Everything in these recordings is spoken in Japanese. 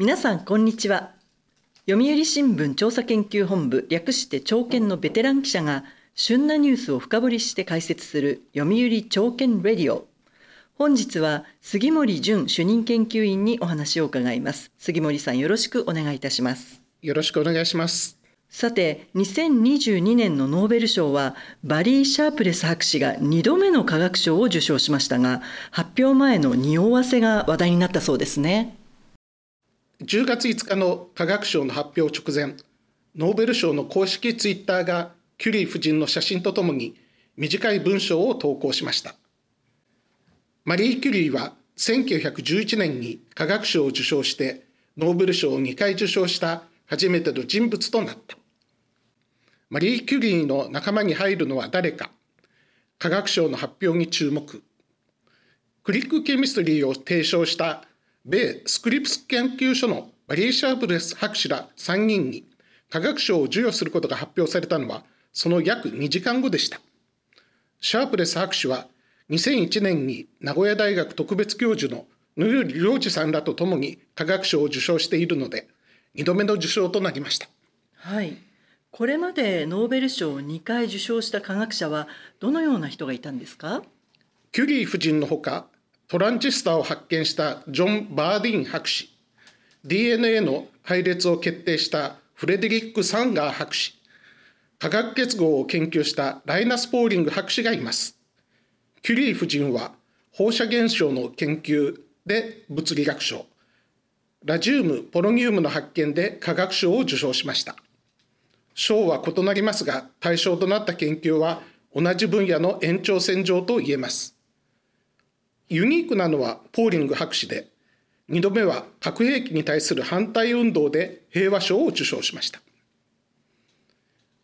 皆さんこんにちは。読売新聞調査研究本部略して朝見のベテラン記者が旬なニュースを深掘りして解説する読売朝見レディオ。本日は杉森淳主任研究員にお話を伺います。杉森さんよろしくお願いいたします。よろしくお願いします。さて2022年のノーベル賞はバリー・シャープレス博士が2度目の科学賞を受賞しましたが発表前の匂わせが話題になったそうですね10月5日の化学賞の発表直前ノーベル賞の公式ツイッターがキュリー夫人の写真とともに短い文章を投稿しました。マリー・キュリーは1911年に化学賞を受賞してノーベル賞を2回受賞した初めての人物となった。マリー・キュリーの仲間に入るのは誰か科学賞の発表に注目。クリックケミストリーを提唱した米スクリプス研究所のバリー・シャープレス博士ら3人に科学賞を授与することが発表されたのはその約2時間後でした。シャープレス博士は2001年に名古屋大学特別教授の野よ良二さんらと共に科学賞を受賞しているので2度目の受賞となりました。はい。これまでノーベル賞を2回受賞した科学者はどのような人がいたんですか？キュリー夫人のほかトランジスタを発見したジョン・バーディーン博士。DNA の配列を決定したフレデリック・サンガー博士。化学結合を研究したライナス・ポーリング博士がいます。キュリー夫人は放射現象の研究で物理学賞ラジウムポロニウムの発見で科学賞を受賞しました。賞は異なりますが対象となった研究は同じ分野の延長線上と言えます。ユニークなのはポーリング博士で2度目は核兵器に対する反対運動で平和賞を受賞しました。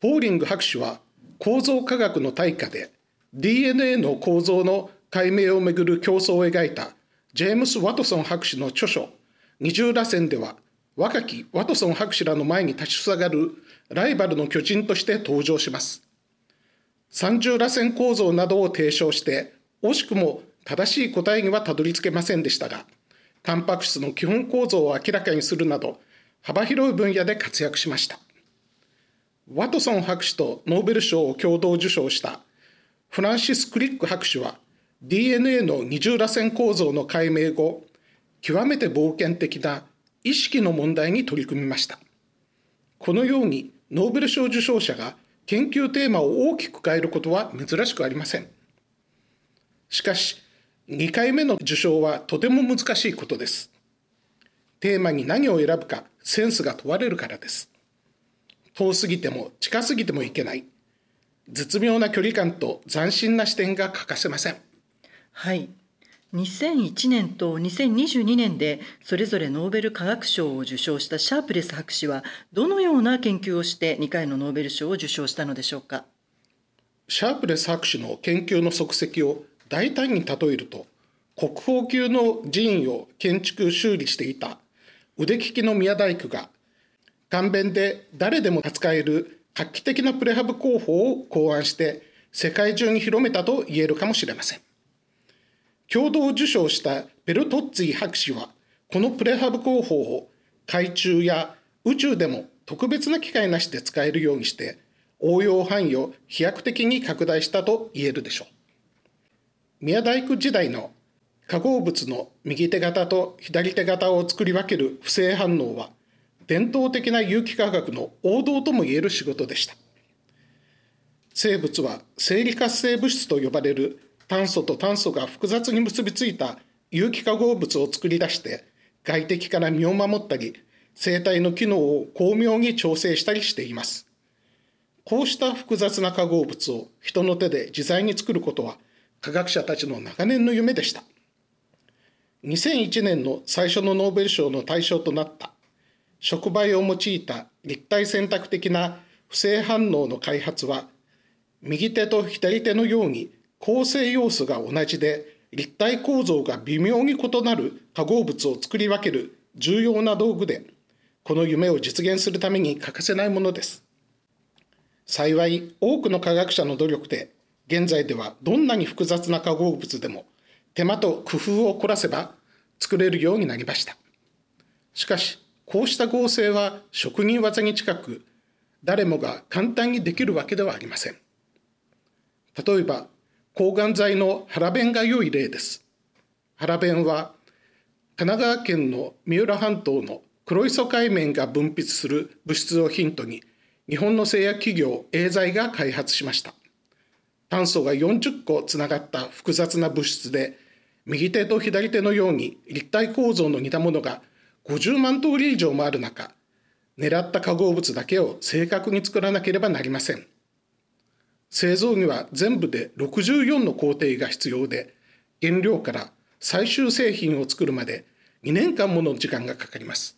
ポーリング博士は構造科学の大家で DNA の構造の解明をめぐる競争を描いたジェームス・ワトソン博士の著書二重らせんでは若きワトソン博士らの前に立ちふさがるライバルの巨人として登場します。三重らせん構造などを提唱して惜しくも正しい答えにはたどり着けませんでしたがタンパク質の基本構造を明らかにするなど幅広い分野で活躍しました。ワトソン博士とノーベル賞を共同受賞したフランシス・クリック博士は DNA の二重らせん構造の解明後極めて冒険的な意識の問題に取り組みました。このようにノーベル賞受賞者が研究テーマを大きく変えることは珍しくありません。しかし2回目の受賞はとても難しいことです。テーマに何を選ぶかセンスが問われるからです。遠すぎても近すぎてもいけない。絶妙な距離感と斬新な視点が欠かせません。はい。2001年と2022年でそれぞれノーベル化学賞を受賞したシャープレス博士はどのような研究をして2回のノーベル賞を受賞したのでしょうか？シャープレス博士の研究の足跡を大胆に例えると国宝級の寺院を建築修理していた腕利きの宮大工が簡便で誰でも扱える画期的なプレハブ工法を考案して世界中に広めたと言えるかもしれません。共同受賞したベルトッツィ博士はこのプレハブ工法を海中や宇宙でも特別な機械なしで使えるようにして応用範囲を飛躍的に拡大したと言えるでしょう。宮大工時代の化合物の右手型と左手型を作り分ける不正反応は伝統的な有機化学の王道ともいえる仕事でした。生物は生理活性物質と呼ばれる炭素と炭素が複雑に結びついた有機化合物を作り出して外敵から身を守ったり生体の機能を巧妙に調整したりしています。こうした複雑な化合物を人の手で自在に作ることは科学者たちの長年の夢でした。2001年の最初のノーベル賞の対象となった触媒を用いた立体選択的な不正反応の開発は右手と左手のように構成要素が同じで立体構造が微妙に異なる化合物を作り分ける重要な道具でこの夢を実現するために欠かせないものです。幸い多くの科学者の努力で現在ではどんなに複雑な化合物でも手間と工夫を凝らせば作れるようになりました。しかしこうした合成は職人技に近く誰もが簡単にできるわけではありません。例えば抗がん剤の腹弁が良い例です。腹弁は神奈川県の三浦半島の黒磯海面が分泌する物質をヒントに日本の製薬企業エーザイが開発しました。炭素が40個つながった複雑な物質で右手と左手のように立体構造の似たものが50万通り以上もある中狙った化合物だけを正確に作らなければなりません。製造には全部で64の工程が必要で原料から最終製品を作るまで2年間もの時間がかかります。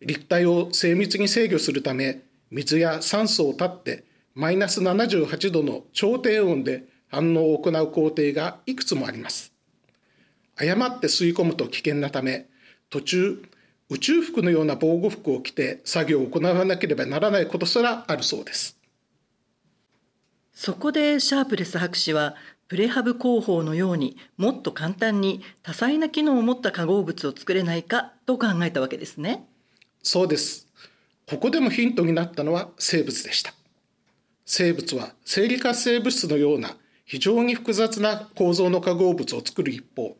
立体を精密に制御するため水や酸素を断ってマイナス78度の超低温で反応を行う工程がいくつもあります。誤って吸い込むと危険なため途中宇宙服のような防護服を着て作業を行わなければならないことすらあるそうです。そこでシャープレス博士はプレハブ工法のようにもっと簡単に多彩な機能を持った化合物を作れないかと考えたわけですね。そうです。ここでもヒントになったのは生物でした生物は生理活性物質のような非常に複雑な構造の化合物を作る一方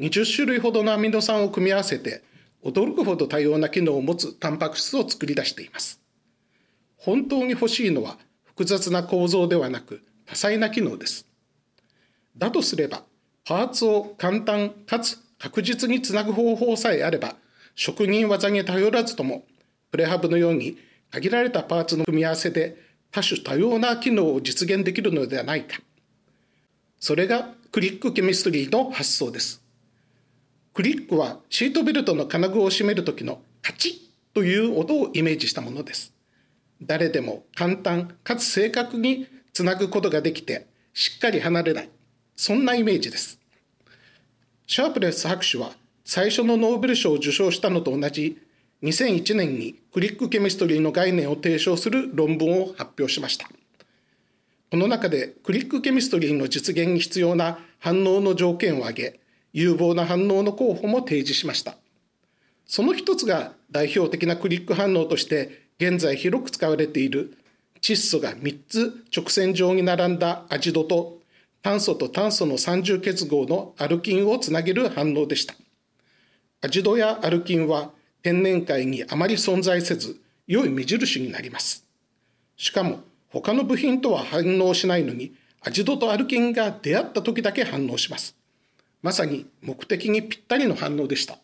20種類ほどのアミノ酸を組み合わせて驚くほど多様な機能を持つタンパク質を作り出しています。本当に欲しいのは複雑な構造ではなく多彩な機能です。だとすればパーツを簡単かつ確実につなぐ方法さえあれば職人技に頼らずともプレハブのように限られたパーツの組み合わせで多種多様な機能を実現できるのではないかそれがクリックケミストリーの発想ですクリックはシートベルトの金具を締める時のカチッという音をイメージしたものです。誰でも簡単かつ正確につなぐことができてしっかり離れない。そんなイメージです。シャープレス博士は最初のノーベル賞を受賞したのと同じ2001年にクリックケミストリーの概念を提唱する論文を発表しました。この中でクリックケミストリーの実現に必要な反応の条件を挙げ、有望な反応の候補も提示しました。その一つが代表的なクリック反応として現在広く使われている窒素が3つ直線上に並んだアジドと炭素と炭素の三重結合のアルキンをつなげる反応でした。アジドやアルキンは天然界にあまり存在せず良い目印になります。しかも他の部品とは反応しないのにアジドとアルキンが出会った時だけ反応します。まさに目的にぴったりの反応でした。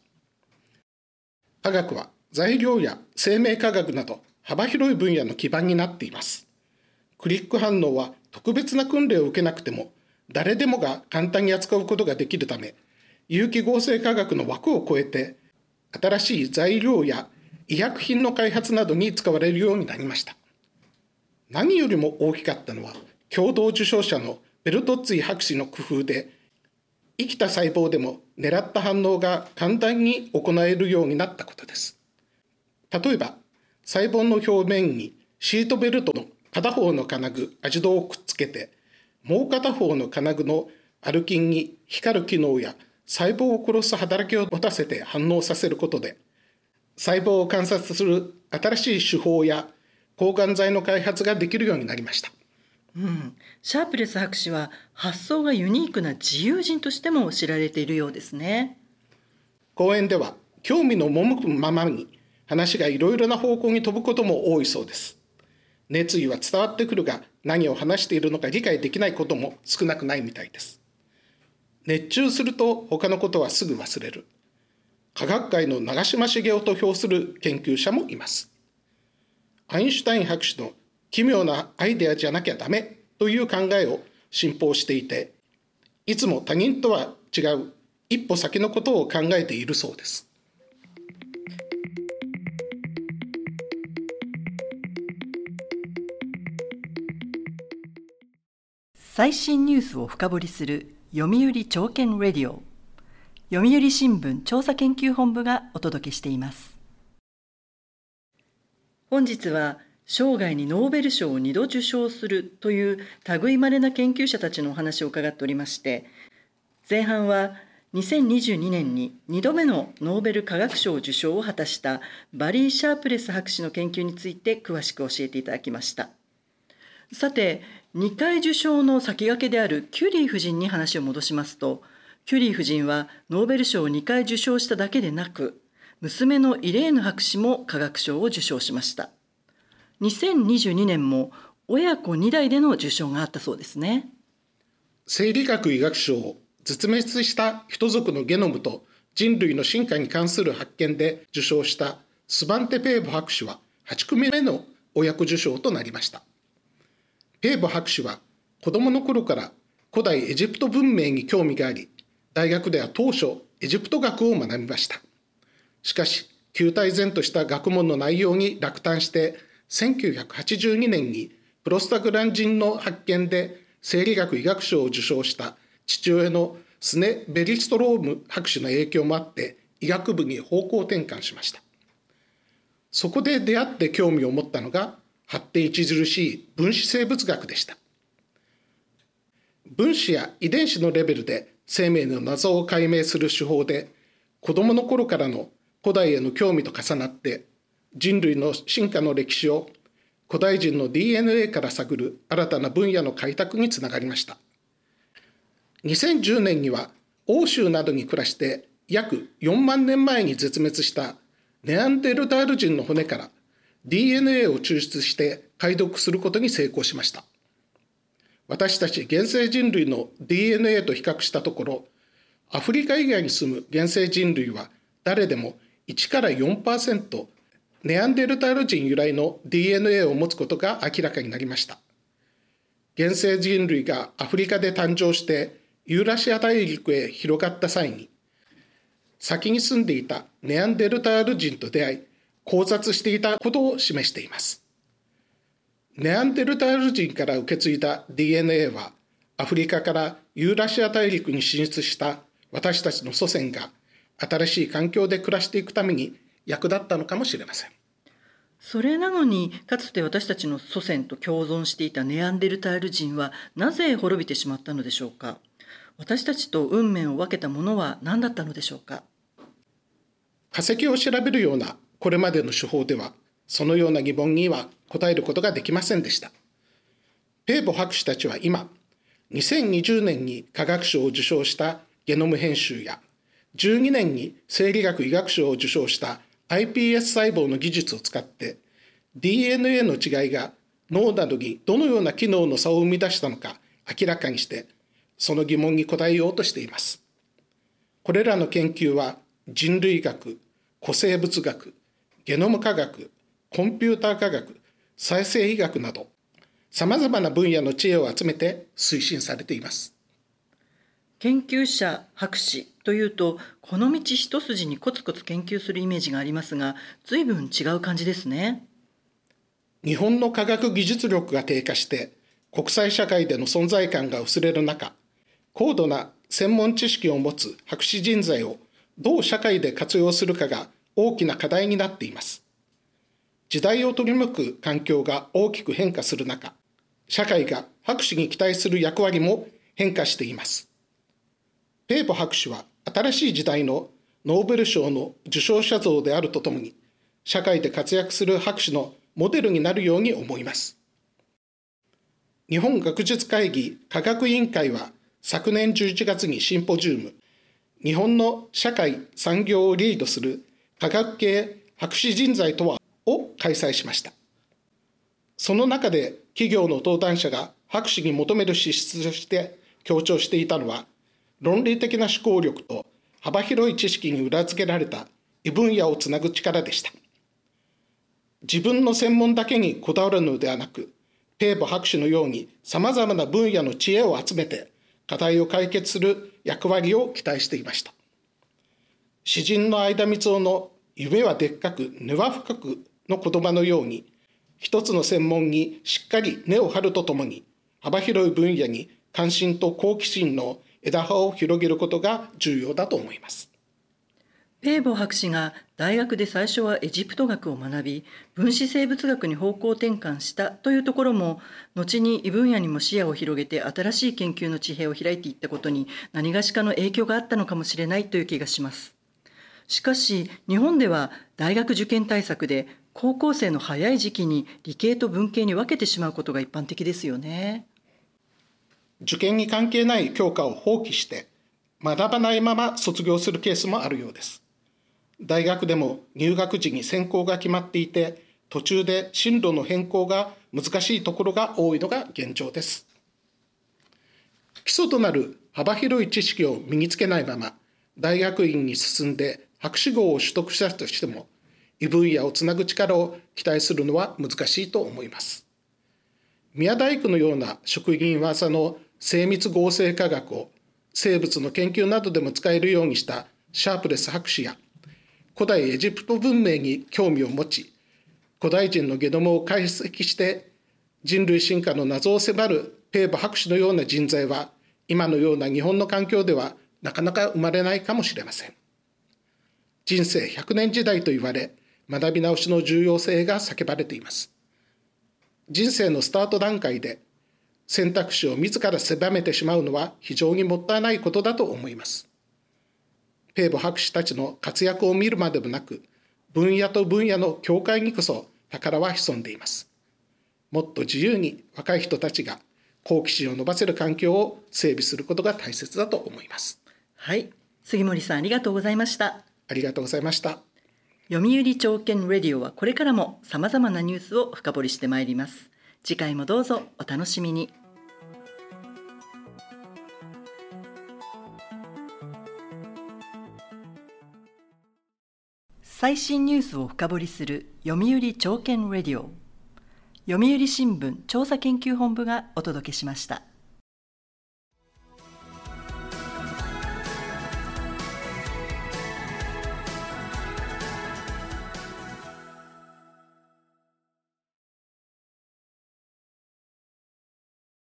科学は材料や生命科学など幅広い分野の基盤になっています。クリック反応は特別な訓練を受けなくても誰でもが簡単に扱うことができるため有機合成科学の枠を超えて新しい材料や医薬品の開発などに使われるようになりました何よりも大きかったのは共同受賞者のベルトッツィ博士の工夫で生きた細胞でも狙った反応が簡単に行えるようになったことです。例えば、細胞の表面にシートベルトの片方の金具、アジドをくっつけて、もう片方の金具のアルキンに光る機能や細胞を殺す働きを持たせて反応させることで、細胞を観察する新しい手法や抗がん剤の開発ができるようになりました。うん、シャープレス博士は発想がユニークな自由人としても知られているようですね。講演では興味の赴くままに話がいろいろな方向に飛ぶことも多いそうです。熱意は伝わってくるが何を話しているのか理解できないことも少なくないみたいです熱中すると他のことはすぐ忘れる。科学界の長嶋茂雄と評する研究者もいます。アインシュタイン博士の奇妙なアイデアじゃなきゃダメという考えを信奉していていつも他人とは違う一歩先のことを考えているそうです。最新ニュースを深掘りする読売朝券レディオ。読売新聞調査研究本部がお届けしています。本日は生涯にノーベル賞を2度受賞するという類まれな研究者たちのお話を伺っておりまして前半は2022年に2度目のノーベル化学賞受賞を果たしたバリー・シャープレス博士の研究について詳しく教えていただきました。さて2回受賞の先駆けであるキュリー夫人に話を戻しますとキュリー夫人はノーベル賞を2回受賞しただけでなく娘のイレーヌ博士も化学賞を受賞しました。2022年も親子2代での受賞があったそうですね。生理学医学賞を絶滅した人族のゲノムと人類の進化に関する発見で受賞したスバンテ・ペーボ博士は8組目の親子受賞となりました。ペーボ博士は子供の頃から古代エジプト文明に興味があり大学では当初エジプト学を学びました。しかし球体然とした学問の内容に落胆して1982年にプロスタグランジンの発見で生理学医学賞を受賞した父親のスネ・ベリストローム博士の影響もあって医学部に方向転換しました。そこで出会って興味を持ったのが発展著しい分子生物学でした。分子や遺伝子のレベルで生命の謎を解明する手法で子どもの頃からの古代への興味と重なって人類の進化の歴史を古代人の DNA から探る新たな分野の開拓につながりました。2010年には欧州などに暮らして約4万年前に絶滅したネアンデルタール人の骨から DNA を抽出して解読することに成功しました。私たち現生人類の DNA と比較したところアフリカ以外に住む現生人類は誰でも1から4%ネアンデルタール人由来の DNA を持つことが明らかになりました。現生人類がアフリカで誕生してユーラシア大陸へ広がった際に先に住んでいたネアンデルタール人と出会い交雑していたことを示しています。ネアンデルタール人から受け継いだ DNA はアフリカからユーラシア大陸に進出した私たちの祖先が新しい環境で暮らしていくために役立ったのかもしれません。それなのにかつて私たちの祖先と共存していたネアンデルタール人はなぜ滅びてしまったのでしょうか？私たちと運命を分けたものは何だったのでしょうか？化石を調べるようなこれまでの手法ではそのような疑問には答えることができませんでしたペーボ博士たちは今2020年に科学賞を受賞したゲノム編集や12年に生理学医学賞を受賞した iPS 細胞の技術を使って DNA の違いが脳などにどのような機能の差を生み出したのか明らかにしてその疑問に答えようとしています。これらの研究は人類学、古生物学、ゲノム科学、コンピューター科学、再生医学などさまざまな分野の知恵を集めて推進されています。研究者博士というとこの道一筋にコツコツ研究するイメージがありますが随分違う感じですね日本の科学技術力が低下して国際社会での存在感が薄れる中高度な専門知識を持つ博士人材をどう社会で活用するかが大きな課題になっています。時代を取り巻く環境が大きく変化する中社会が博士に期待する役割も変化しています。ペーボ博士は新しい時代のノーベル賞の受賞者像であるとともに社会で活躍する博士のモデルになるように思います。日本学術会議科学委員会は昨年11月にシンポジウム日本の社会産業をリードする科学系博士人材とはを開催しましたその中で企業の登壇者が博士に求める資質として強調していたのは論理的な思考力と幅広い知識に裏付けられた異分野をつなぐ力でした。自分の専門だけにこだわるのではなく、ペーボ博士のように様々な分野の知恵を集めて課題を解決する役割を期待していました。詩人の相田光夫の夢はでっかく根は深くの言葉のように、一つの専門にしっかり根を張るとともに、幅広い分野に関心と好奇心の枝葉を広げることが重要だと思います。ペーボ博士が大学で最初はエジプト学を学び分子生物学に方向転換したというところも後に異分野にも視野を広げて新しい研究の地平を開いていったことに何がしかの影響があったのかもしれないという気がします。しかし日本では大学受験対策で高校生の早い時期に理系と文系に分けてしまうことが一般的ですよね。受験に関係ない教科を放棄して学ばないまま卒業するケースもあるようです。大学でも入学時に専攻が決まっていて途中で進路の変更が難しいところが多いのが現状です。基礎となる幅広い知識を身につけないまま大学院に進んで博士号を取得したとしても異分野をつなぐ力を期待するのは難しいと思います。宮大工のような職人技の精密合成化学を生物の研究などでも使えるようにしたシャープレス博士や古代エジプト文明に興味を持ち古代人のゲノムを解析して人類進化の謎を迫るペーボ博士のような人材は今のような日本の環境ではなかなか生まれないかもしれません。人生100年時代と言われ学び直しの重要性が叫ばれています。人生のスタート段階で選択肢を自ら狭めてしまうのは非常にもったいないことだと思います。ペーボ博士たちの活躍を見るまでもなく分野と分野の境界にこそ宝は潜んでいます。もっと自由に若い人たちが好奇心を伸ばせる環境を整備することが大切だと思います。はい。杉森さんありがとうございました。ありがとうございました。読売朝券レディオはこれからもさまざまなニュースを深掘りしてまいります。次回もどうぞお楽しみに。最新ニュースを深掘りする読売朝券レディオ。読売新聞調査研究本部がお届けしました。